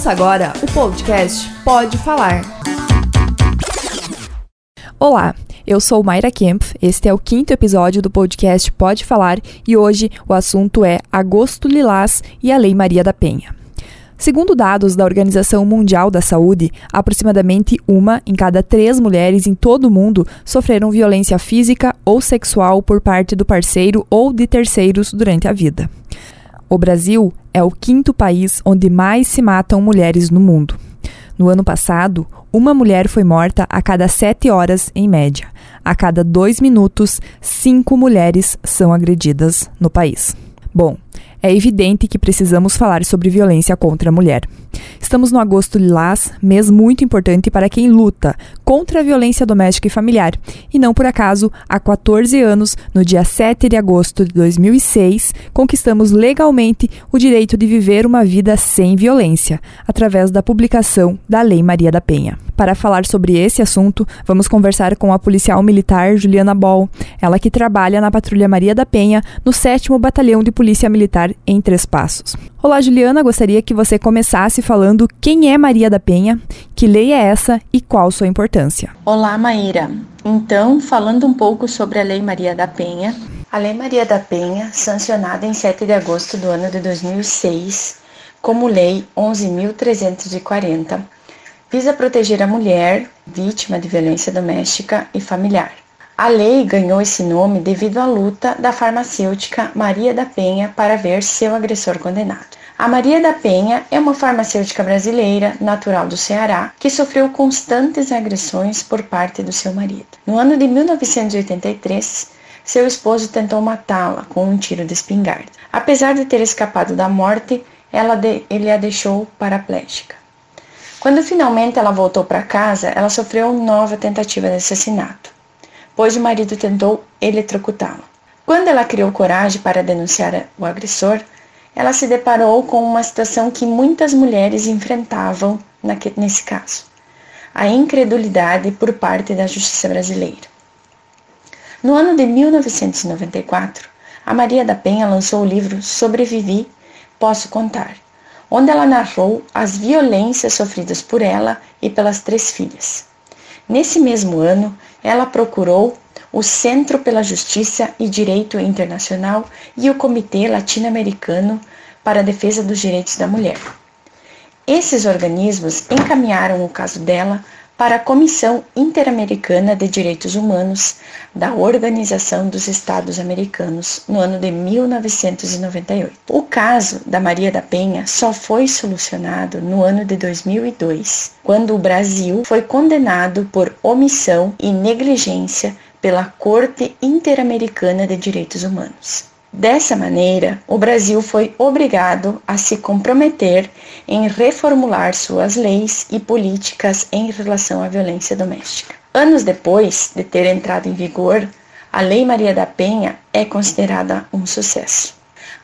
Ouça agora o podcast Pode Falar. Olá, eu sou Mayra Kemp, este é o quinto episódio do podcast Pode Falar e hoje o assunto é Agosto Lilás e a Lei Maria da Penha. Segundo dados da Organização Mundial da Saúde, aproximadamente uma em cada três mulheres em todo o mundo sofreram violência física ou sexual por parte do parceiro ou de terceiros durante a vida. O Brasil é o quinto país onde mais se matam mulheres no mundo. No ano passado, uma mulher foi morta a cada sete horas, em média. A cada dois minutos, cinco mulheres são agredidas no país. Bom, é evidente que precisamos falar sobre violência contra a mulher. Estamos no agosto lilás, mês muito importante para quem luta contra a violência doméstica e familiar. E não por acaso, há 14 anos, no dia 7 de agosto de 2006, conquistamos legalmente o direito de viver uma vida sem violência, através da publicação da Lei Maria da Penha. Para falar sobre esse assunto, vamos conversar com a policial militar Juliana Ball, ela que trabalha na Patrulha Maria da Penha, no 7 Batalhão de Polícia Militar em Três Passos. Olá, Juliana, gostaria que você começasse falando quem é Maria da Penha, que lei é essa e qual sua importância. Olá, Maíra. Então, falando um pouco sobre a Lei Maria da Penha. A Lei Maria da Penha, sancionada em 7 de agosto do ano de 2006, como Lei 11.340, visa proteger a mulher vítima de violência doméstica e familiar. A lei ganhou esse nome devido à luta da farmacêutica Maria da Penha para ver seu agressor condenado. A Maria da Penha é uma farmacêutica brasileira, natural do Ceará, que sofreu constantes agressões por parte do seu marido. No ano de 1983, seu esposo tentou matá-la com um tiro de espingarda. Apesar de ter escapado da morte, de, ele a deixou paraplégica. Quando finalmente ela voltou para casa, ela sofreu nova tentativa de assassinato pois o marido tentou eletrocutá-la. Quando ela criou coragem para denunciar o agressor, ela se deparou com uma situação que muitas mulheres enfrentavam nesse caso: a incredulidade por parte da justiça brasileira. No ano de 1994, a Maria da Penha lançou o livro Sobrevivi, Posso Contar, onde ela narrou as violências sofridas por ela e pelas três filhas. Nesse mesmo ano, ela procurou o Centro pela Justiça e Direito Internacional e o Comitê Latino-Americano para a Defesa dos Direitos da Mulher. Esses organismos encaminharam o caso dela para a Comissão Interamericana de Direitos Humanos da Organização dos Estados Americanos no ano de 1998. O caso da Maria da Penha só foi solucionado no ano de 2002, quando o Brasil foi condenado por omissão e negligência pela Corte Interamericana de Direitos Humanos. Dessa maneira, o Brasil foi obrigado a se comprometer em reformular suas leis e políticas em relação à violência doméstica. Anos depois de ter entrado em vigor, a Lei Maria da Penha é considerada um sucesso.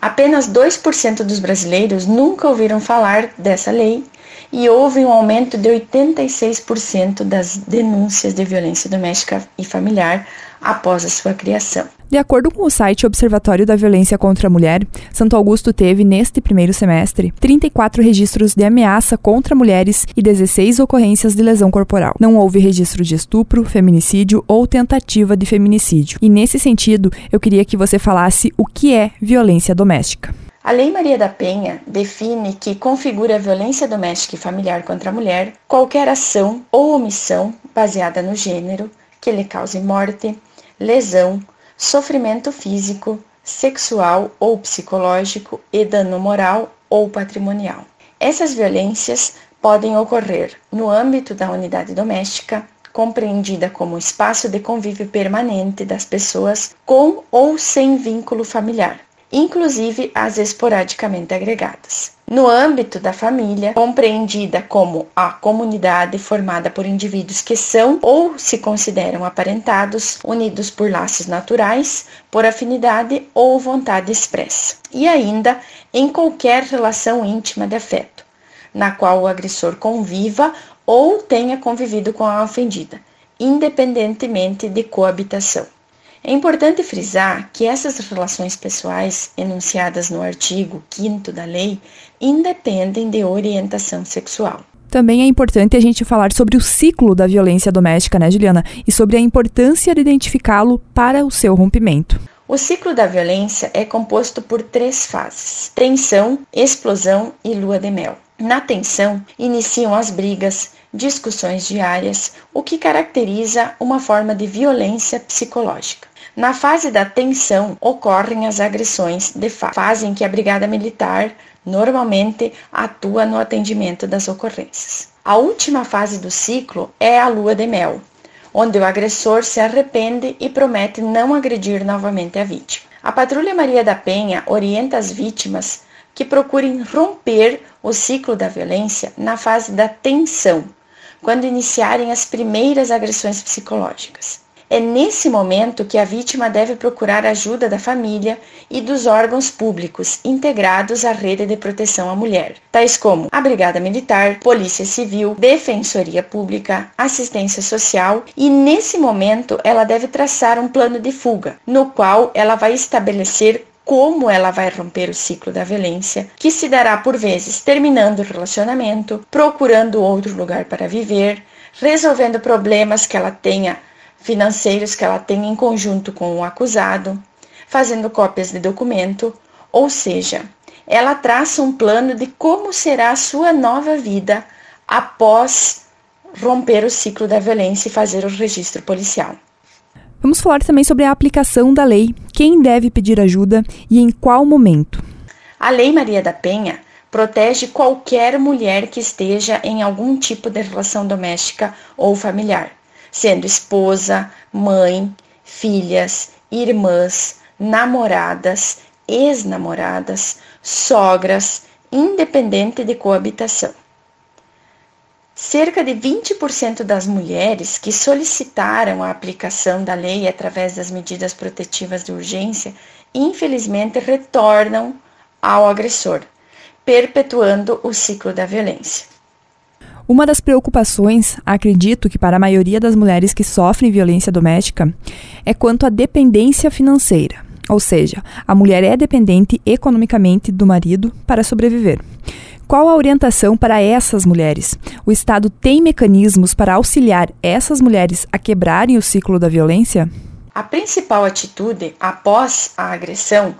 Apenas 2% dos brasileiros nunca ouviram falar dessa lei e houve um aumento de 86% das denúncias de violência doméstica e familiar após a sua criação. De acordo com o site Observatório da Violência contra a Mulher, Santo Augusto teve, neste primeiro semestre, 34 registros de ameaça contra mulheres e 16 ocorrências de lesão corporal. Não houve registro de estupro, feminicídio ou tentativa de feminicídio. E nesse sentido, eu queria que você falasse o que é violência doméstica. A Lei Maria da Penha define que configura violência doméstica e familiar contra a mulher qualquer ação ou omissão baseada no gênero que lhe cause morte, lesão, sofrimento físico, sexual ou psicológico e dano moral ou patrimonial. Essas violências podem ocorrer no âmbito da unidade doméstica, compreendida como espaço de convívio permanente das pessoas com ou sem vínculo familiar, inclusive as esporadicamente agregadas. No âmbito da família, compreendida como a comunidade formada por indivíduos que são ou se consideram aparentados, unidos por laços naturais, por afinidade ou vontade expressa. E ainda em qualquer relação íntima de afeto, na qual o agressor conviva ou tenha convivido com a ofendida, independentemente de coabitação. É importante frisar que essas relações pessoais enunciadas no artigo 5 da lei independem de orientação sexual. Também é importante a gente falar sobre o ciclo da violência doméstica, né, Juliana? E sobre a importância de identificá-lo para o seu rompimento. O ciclo da violência é composto por três fases: tensão, explosão e lua de mel. Na tensão, iniciam as brigas, discussões diárias, o que caracteriza uma forma de violência psicológica. Na fase da tensão, ocorrem as agressões de fase em que a brigada militar normalmente atua no atendimento das ocorrências. A última fase do ciclo é a lua de mel, onde o agressor se arrepende e promete não agredir novamente a vítima. A Patrulha Maria da Penha orienta as vítimas que procurem romper o ciclo da violência na fase da tensão, quando iniciarem as primeiras agressões psicológicas. É nesse momento que a vítima deve procurar ajuda da família e dos órgãos públicos integrados à rede de proteção à mulher, tais como a Brigada Militar, Polícia Civil, Defensoria Pública, Assistência Social, e nesse momento ela deve traçar um plano de fuga, no qual ela vai estabelecer como ela vai romper o ciclo da violência, que se dará por vezes terminando o relacionamento, procurando outro lugar para viver, resolvendo problemas que ela tenha financeiros que ela tem em conjunto com o acusado, fazendo cópias de documento, ou seja, ela traça um plano de como será a sua nova vida após romper o ciclo da violência e fazer o registro policial. Vamos falar também sobre a aplicação da lei, quem deve pedir ajuda e em qual momento. A Lei Maria da Penha protege qualquer mulher que esteja em algum tipo de relação doméstica ou familiar, sendo esposa, mãe, filhas, irmãs, namoradas, ex-namoradas, sogras, independente de coabitação. Cerca de 20% das mulheres que solicitaram a aplicação da lei através das medidas protetivas de urgência, infelizmente retornam ao agressor, perpetuando o ciclo da violência. Uma das preocupações, acredito que para a maioria das mulheres que sofrem violência doméstica, é quanto à dependência financeira. Ou seja, a mulher é dependente economicamente do marido para sobreviver. Qual a orientação para essas mulheres? O Estado tem mecanismos para auxiliar essas mulheres a quebrarem o ciclo da violência? A principal atitude após a agressão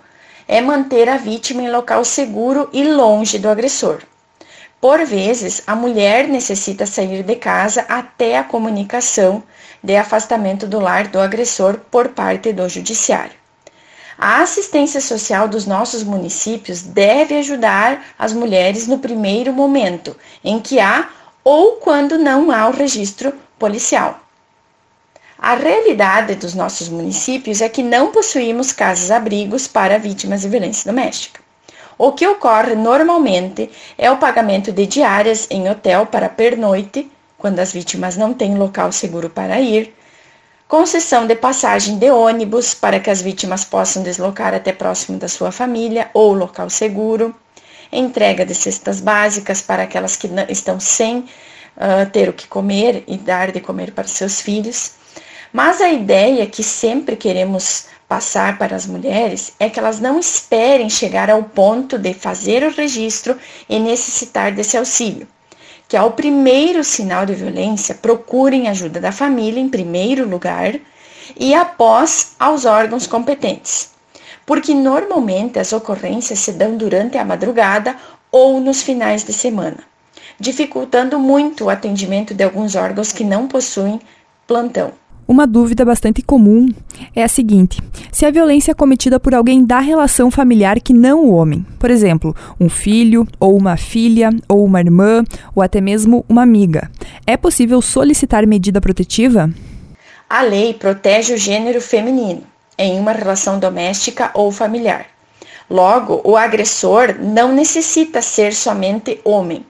é manter a vítima em local seguro e longe do agressor. Por vezes, a mulher necessita sair de casa até a comunicação de afastamento do lar do agressor por parte do judiciário. A assistência social dos nossos municípios deve ajudar as mulheres no primeiro momento em que há ou quando não há o registro policial. A realidade dos nossos municípios é que não possuímos casas-abrigos para vítimas de violência doméstica. O que ocorre normalmente é o pagamento de diárias em hotel para pernoite, quando as vítimas não têm local seguro para ir, concessão de passagem de ônibus para que as vítimas possam deslocar até próximo da sua família ou local seguro, entrega de cestas básicas para aquelas que estão sem uh, ter o que comer e dar de comer para seus filhos. Mas a ideia que sempre queremos passar para as mulheres é que elas não esperem chegar ao ponto de fazer o registro e necessitar desse auxílio. Que ao primeiro sinal de violência, procurem ajuda da família em primeiro lugar e após aos órgãos competentes. Porque normalmente as ocorrências se dão durante a madrugada ou nos finais de semana, dificultando muito o atendimento de alguns órgãos que não possuem plantão. Uma dúvida bastante comum é a seguinte: se a violência é cometida por alguém da relação familiar que não o homem, por exemplo, um filho, ou uma filha, ou uma irmã, ou até mesmo uma amiga, é possível solicitar medida protetiva? A lei protege o gênero feminino em uma relação doméstica ou familiar. Logo, o agressor não necessita ser somente homem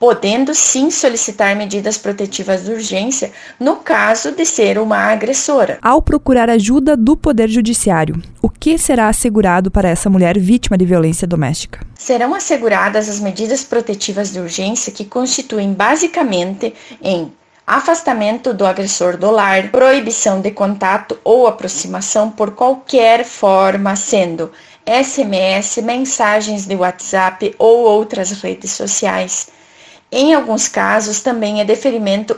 podendo sim solicitar medidas protetivas de urgência no caso de ser uma agressora. Ao procurar ajuda do Poder Judiciário, o que será assegurado para essa mulher vítima de violência doméstica? Serão asseguradas as medidas protetivas de urgência que constituem basicamente em afastamento do agressor do lar, proibição de contato ou aproximação por qualquer forma, sendo SMS, mensagens de WhatsApp ou outras redes sociais. Em alguns casos, também é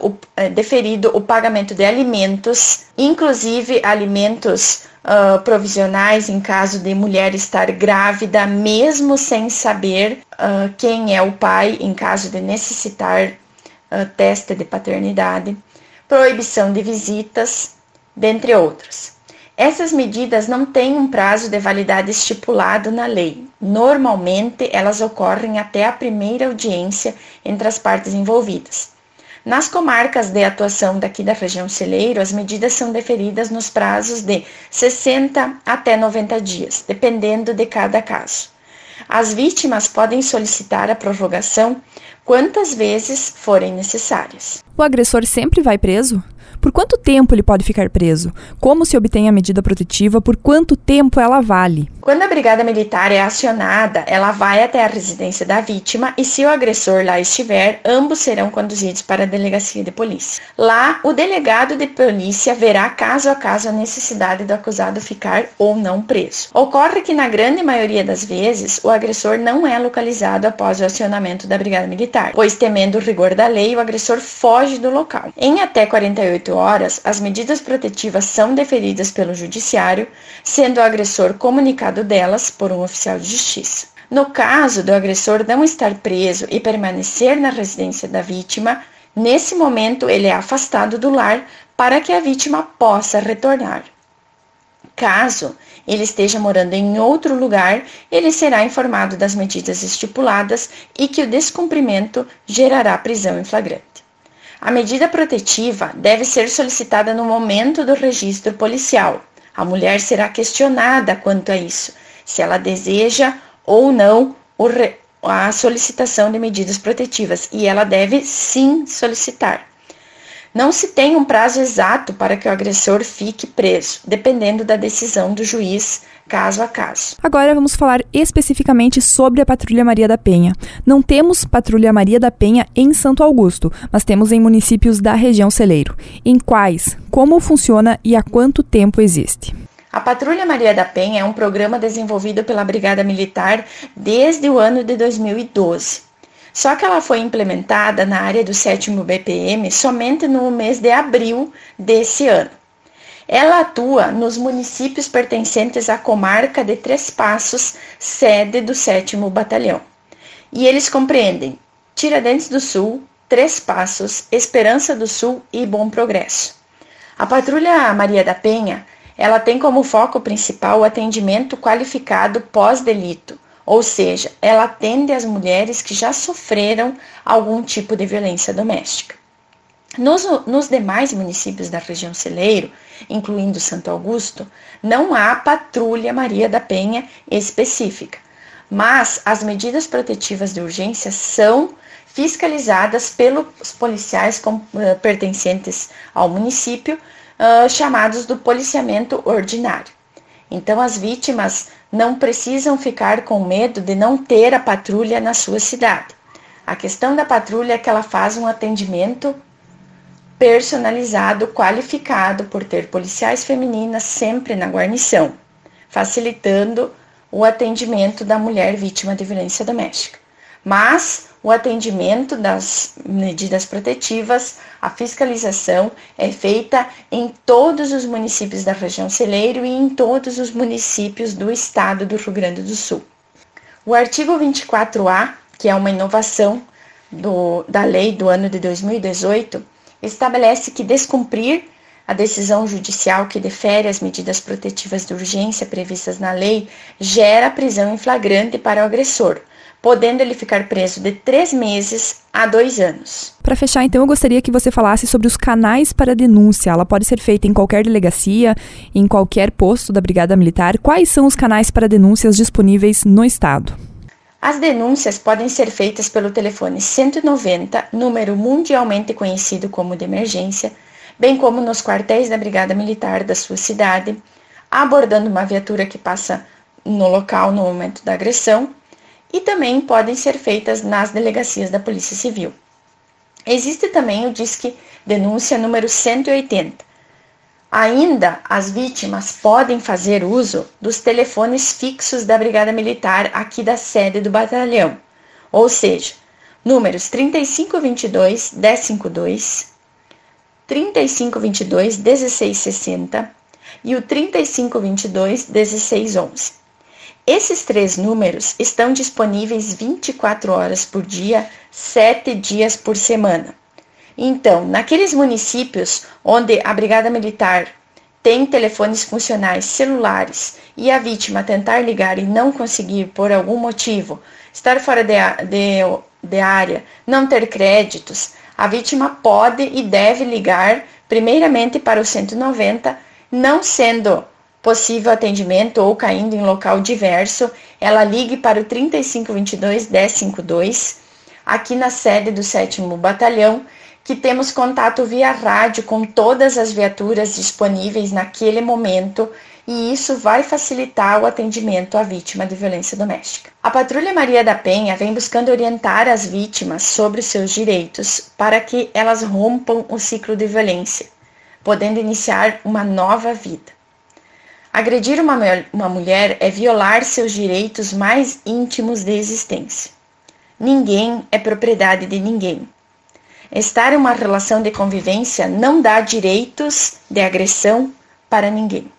o, é deferido o pagamento de alimentos, inclusive alimentos uh, provisionais em caso de mulher estar grávida, mesmo sem saber uh, quem é o pai, em caso de necessitar uh, teste de paternidade, proibição de visitas, dentre outros. Essas medidas não têm um prazo de validade estipulado na lei. Normalmente, elas ocorrem até a primeira audiência entre as partes envolvidas. Nas comarcas de atuação daqui da região celeiro, as medidas são deferidas nos prazos de 60 até 90 dias, dependendo de cada caso. As vítimas podem solicitar a prorrogação quantas vezes forem necessárias. O agressor sempre vai preso? Por quanto tempo ele pode ficar preso? Como se obtém a medida protetiva? Por quanto tempo ela vale? Quando a brigada militar é acionada, ela vai até a residência da vítima e, se o agressor lá estiver, ambos serão conduzidos para a delegacia de polícia. Lá, o delegado de polícia verá caso a caso a necessidade do acusado ficar ou não preso. Ocorre que, na grande maioria das vezes, o agressor não é localizado após o acionamento da brigada militar, pois, temendo o rigor da lei, o agressor foge do local. Em até 48 horas, as medidas protetivas são deferidas pelo Judiciário, sendo o agressor comunicado delas por um oficial de justiça. No caso do agressor não estar preso e permanecer na residência da vítima, nesse momento ele é afastado do lar para que a vítima possa retornar. Caso ele esteja morando em outro lugar, ele será informado das medidas estipuladas e que o descumprimento gerará prisão em flagrante. A medida protetiva deve ser solicitada no momento do registro policial. A mulher será questionada quanto a isso, se ela deseja ou não a solicitação de medidas protetivas, e ela deve sim solicitar. Não se tem um prazo exato para que o agressor fique preso, dependendo da decisão do juiz caso a caso. Agora vamos falar especificamente sobre a Patrulha Maria da Penha. Não temos Patrulha Maria da Penha em Santo Augusto, mas temos em municípios da região celeiro. Em quais, como funciona e há quanto tempo existe? A Patrulha Maria da Penha é um programa desenvolvido pela Brigada Militar desde o ano de 2012. Só que ela foi implementada na área do 7 BPM somente no mês de abril desse ano. Ela atua nos municípios pertencentes à comarca de Três Passos, sede do 7 Batalhão. E eles compreendem Tiradentes do Sul, Três Passos, Esperança do Sul e Bom Progresso. A Patrulha Maria da Penha, ela tem como foco principal o atendimento qualificado pós-delito, ou seja, ela atende as mulheres que já sofreram algum tipo de violência doméstica. Nos, nos, demais municípios da região celeiro, incluindo Santo Augusto, não há patrulha Maria da Penha específica, mas as medidas protetivas de urgência são fiscalizadas pelos policiais com, uh, pertencentes ao município, uh, chamados do policiamento ordinário. Então, as vítimas não precisam ficar com medo de não ter a patrulha na sua cidade. A questão da patrulha é que ela faz um atendimento personalizado, qualificado por ter policiais femininas sempre na guarnição, facilitando o atendimento da mulher vítima de violência doméstica. Mas o atendimento das medidas protetivas, a fiscalização é feita em todos os municípios da região celeiro e em todos os municípios do estado do Rio Grande do Sul. O artigo 24A, que é uma inovação do, da lei do ano de 2018, estabelece que descumprir a decisão judicial que defere as medidas protetivas de urgência previstas na lei gera prisão em flagrante para o agressor, podendo ele ficar preso de três meses a dois anos. Para fechar, então, eu gostaria que você falasse sobre os canais para denúncia. Ela pode ser feita em qualquer delegacia, em qualquer posto da Brigada Militar. Quais são os canais para denúncias disponíveis no Estado? As denúncias podem ser feitas pelo telefone 190, número mundialmente conhecido como de emergência, bem como nos quartéis da Brigada Militar da sua cidade, abordando uma viatura que passa no local no momento da agressão e também podem ser feitas nas delegacias da Polícia Civil. Existe também o Disque denúncia número 180. Ainda, as vítimas podem fazer uso dos telefones fixos da Brigada Militar aqui da sede do batalhão, ou seja, números 3522 1052, 3522 1660 e o 3522 1611. Esses três números estão disponíveis 24 horas por dia, 7 dias por semana. Então, naqueles municípios onde a Brigada Militar tem telefones funcionais celulares e a vítima tentar ligar e não conseguir por algum motivo, estar fora de, de, de área, não ter créditos, a vítima pode e deve ligar primeiramente para o 190, não sendo possível atendimento ou caindo em local diverso, ela ligue para o 3522 1052, aqui na sede do 7 Batalhão, que temos contato via rádio com todas as viaturas disponíveis naquele momento e isso vai facilitar o atendimento à vítima de violência doméstica. A Patrulha Maria da Penha vem buscando orientar as vítimas sobre seus direitos para que elas rompam o ciclo de violência, podendo iniciar uma nova vida. Agredir uma, uma mulher é violar seus direitos mais íntimos de existência. Ninguém é propriedade de ninguém. Estar em uma relação de convivência não dá direitos de agressão para ninguém.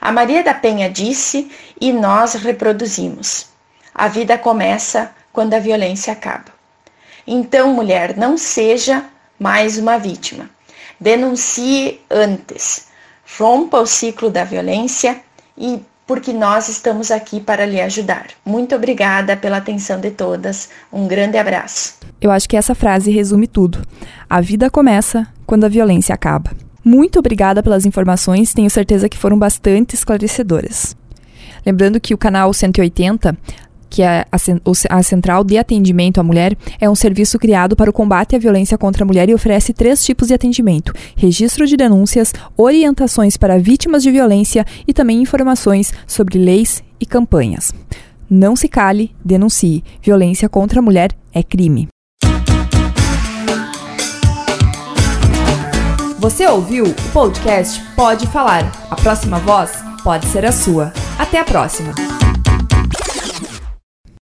A Maria da Penha disse e nós reproduzimos. A vida começa quando a violência acaba. Então, mulher, não seja mais uma vítima. Denuncie antes. Rompa o ciclo da violência e porque nós estamos aqui para lhe ajudar. Muito obrigada pela atenção de todas. Um grande abraço. Eu acho que essa frase resume tudo. A vida começa quando a violência acaba. Muito obrigada pelas informações, tenho certeza que foram bastante esclarecedoras. Lembrando que o canal 180 que é a, a, Central de Atendimento à Mulher é um serviço criado para o combate à violência contra a mulher e oferece três tipos de atendimento: registro de denúncias, orientações para vítimas de violência e também informações sobre leis e campanhas. Não se cale, denuncie. Violência contra a mulher é crime. Você ouviu o podcast Pode Falar. A próxima voz pode ser a sua. Até a próxima!